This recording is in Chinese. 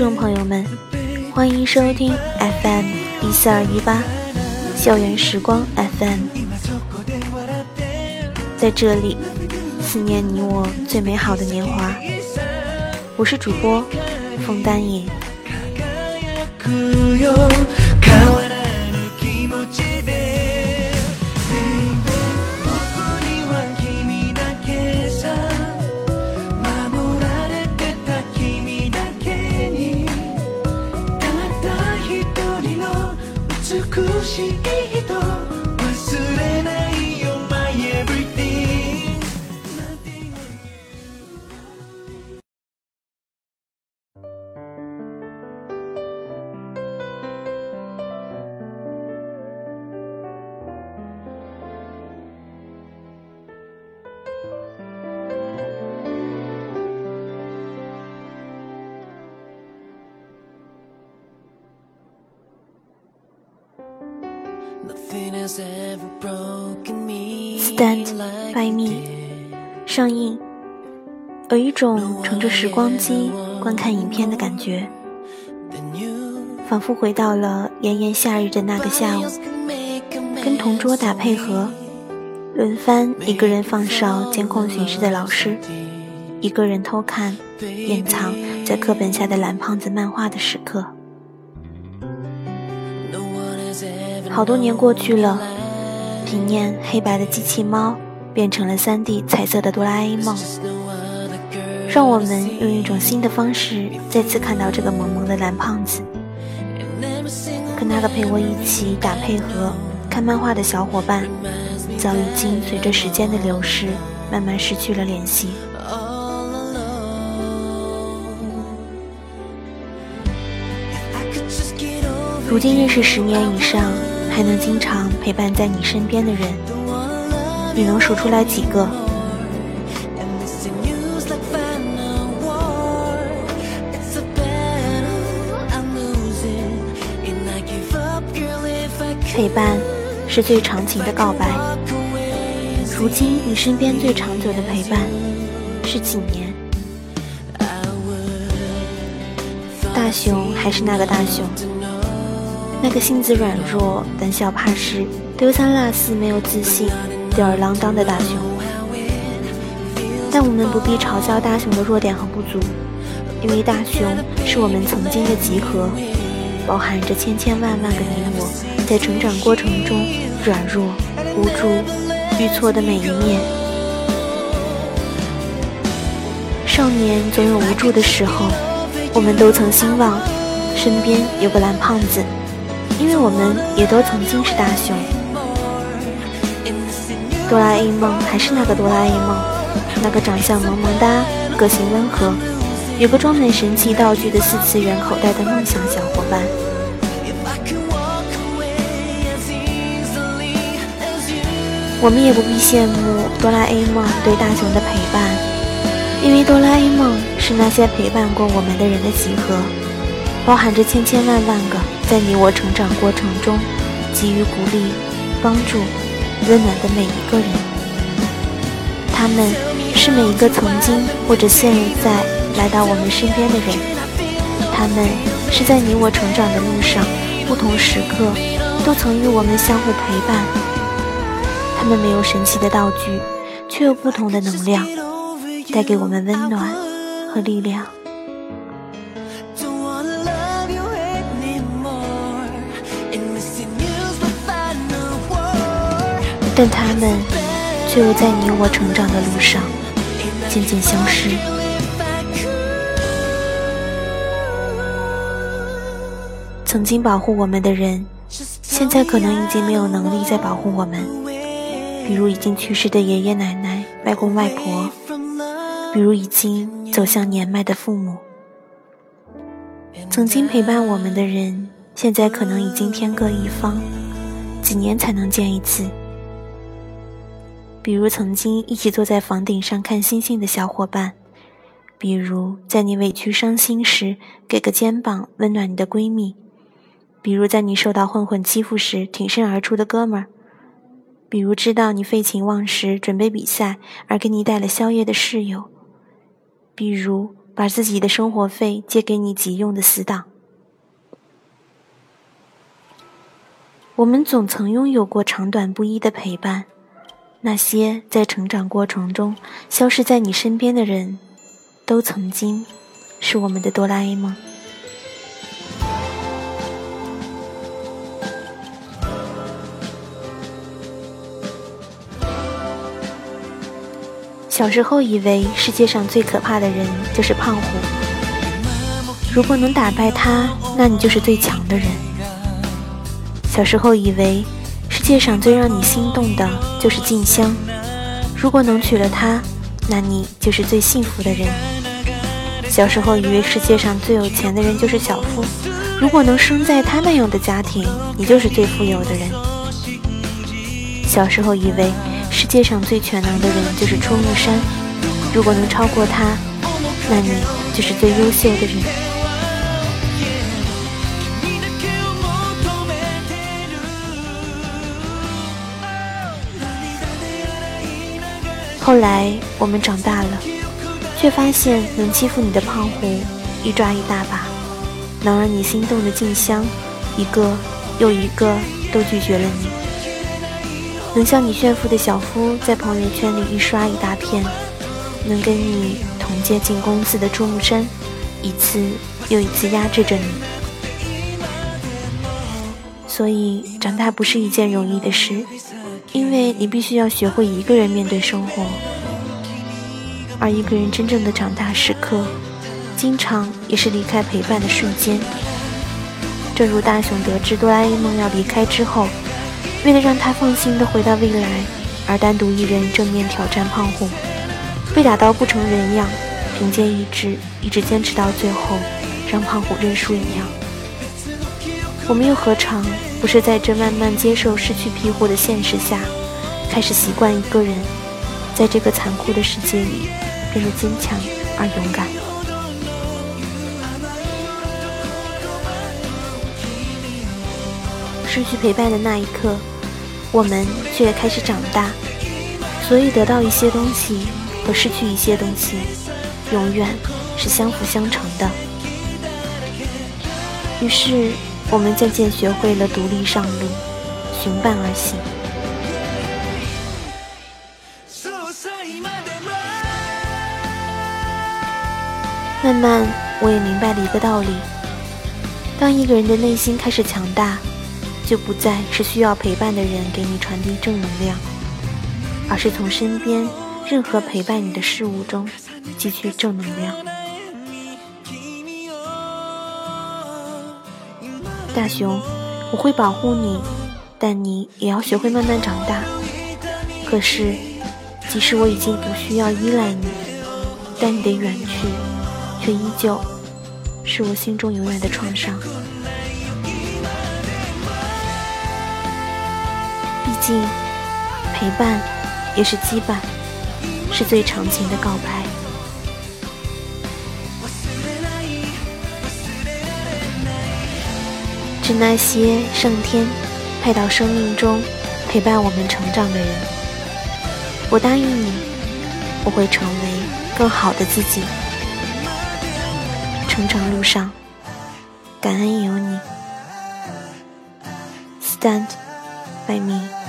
听众朋友们，欢迎收听 FM 一四二一八校园时光 FM，在这里思念你我最美好的年华。我是主播枫丹野。Stand by me，上映。有一种乘着时光机观看影片的感觉，仿佛回到了炎炎夏日的那个下午，跟同桌打配合，轮番一个人放哨监控巡视的老师，一个人偷看掩藏在课本下的蓝胖子漫画的时刻。好多年过去了，体念黑白的机器猫变成了 3D 彩色的哆啦 A 梦，让我们用一种新的方式再次看到这个萌萌的蓝胖子。可那个陪我一起打配合看漫画的小伙伴，早已经随着时间的流逝慢慢失去了联系。如今认识十年以上。还能经常陪伴在你身边的人，你能数出来几个？陪伴是最长情的告白。如今你身边最长久的陪伴是几年？大熊还是那个大熊。那个性子软弱、胆小怕事、丢三落四、没有自信、吊儿郎当的大熊，但我们不必嘲笑大熊的弱点和不足，因为大熊是我们曾经的集合，包含着千千万万个你我，在成长过程中软弱、无助、遇挫的每一面。少年总有无助的时候，我们都曾希望身边有个蓝胖子。因为我们也都曾经是大熊，哆啦 A 梦还是那个哆啦 A 梦，那个长相萌萌哒、个性温和、有个装满神奇道具的四次元口袋的梦想小伙伴。我们也不必羡慕哆啦 A 梦对大雄的陪伴，因为哆啦 A 梦是那些陪伴过我们的人的集合，包含着千千万万个。在你我成长过程中，给予鼓励、帮助、温暖的每一个人，他们是每一个曾经或者现在来到我们身边的人，他们是在你我成长的路上，不同时刻都曾与我们相互陪伴。他们没有神奇的道具，却有不同的能量，带给我们温暖和力量。但他们却又在你我成长的路上渐渐消失。曾经保护我们的人，现在可能已经没有能力再保护我们。比如已经去世的爷爷奶奶、外公外婆，比如已经走向年迈的父母。曾经陪伴我们的人，现在可能已经天各一方，几年才能见一次。比如曾经一起坐在房顶上看星星的小伙伴，比如在你委屈伤心时给个肩膀温暖你的闺蜜，比如在你受到混混欺负时挺身而出的哥们儿，比如知道你废寝忘食准备比赛而给你带了宵夜的室友，比如把自己的生活费借给你急用的死党。我们总曾拥有过长短不一的陪伴，那些在成长过程中消失在你身边的人，都曾经是我们的哆啦 A 梦。小时候以为世界上最可怕的人就是胖虎，如果能打败他，那你就是最强的人。小时候以为世界上最让你心动的就是静香，如果能娶了她，那你就是最幸福的人。小时候以为世界上最有钱的人就是小夫，如果能生在他那样的家庭，你就是最富有的人。小时候以为。世界上最全能的人就是出木山，如果能超过他，那你就是最优秀的人。后来我们长大了，却发现能欺负你的胖虎一抓一大把，能让你心动的静香，一个又一个都拒绝了你。能向你炫富的小夫，在朋友圈里一刷一大片；能跟你同届进公司的朱木山，一次又一次压制着你。所以，长大不是一件容易的事，因为你必须要学会一个人面对生活。而一个人真正的长大时刻，经常也是离开陪伴的瞬间。正如大雄得知哆啦 A 梦要离开之后。为了让他放心的回到未来，而单独一人正面挑战胖虎，被打到不成人样，凭借意志一直坚持到最后，让胖虎认输一样。我们又何尝不是在这慢慢接受失去庇护的现实下，开始习惯一个人，在这个残酷的世界里变得坚强而勇敢。失去陪伴的那一刻，我们却开始长大。所以，得到一些东西和失去一些东西，永远是相辅相成的。于是，我们渐渐学会了独立上路，寻伴而行。慢慢，我也明白了一个道理：当一个人的内心开始强大。就不再是需要陪伴的人给你传递正能量，而是从身边任何陪伴你的事物中汲取正能量。大熊，我会保护你，但你也要学会慢慢长大。可是，即使我已经不需要依赖你，但你的远去，却依旧是我心中永远的创伤。毕竟陪伴也是羁绊，是最长情的告白。是那些上天派到生命中陪伴我们成长的人，我答应你，我会成为更好的自己。成长路上，感恩有你。Stand by me.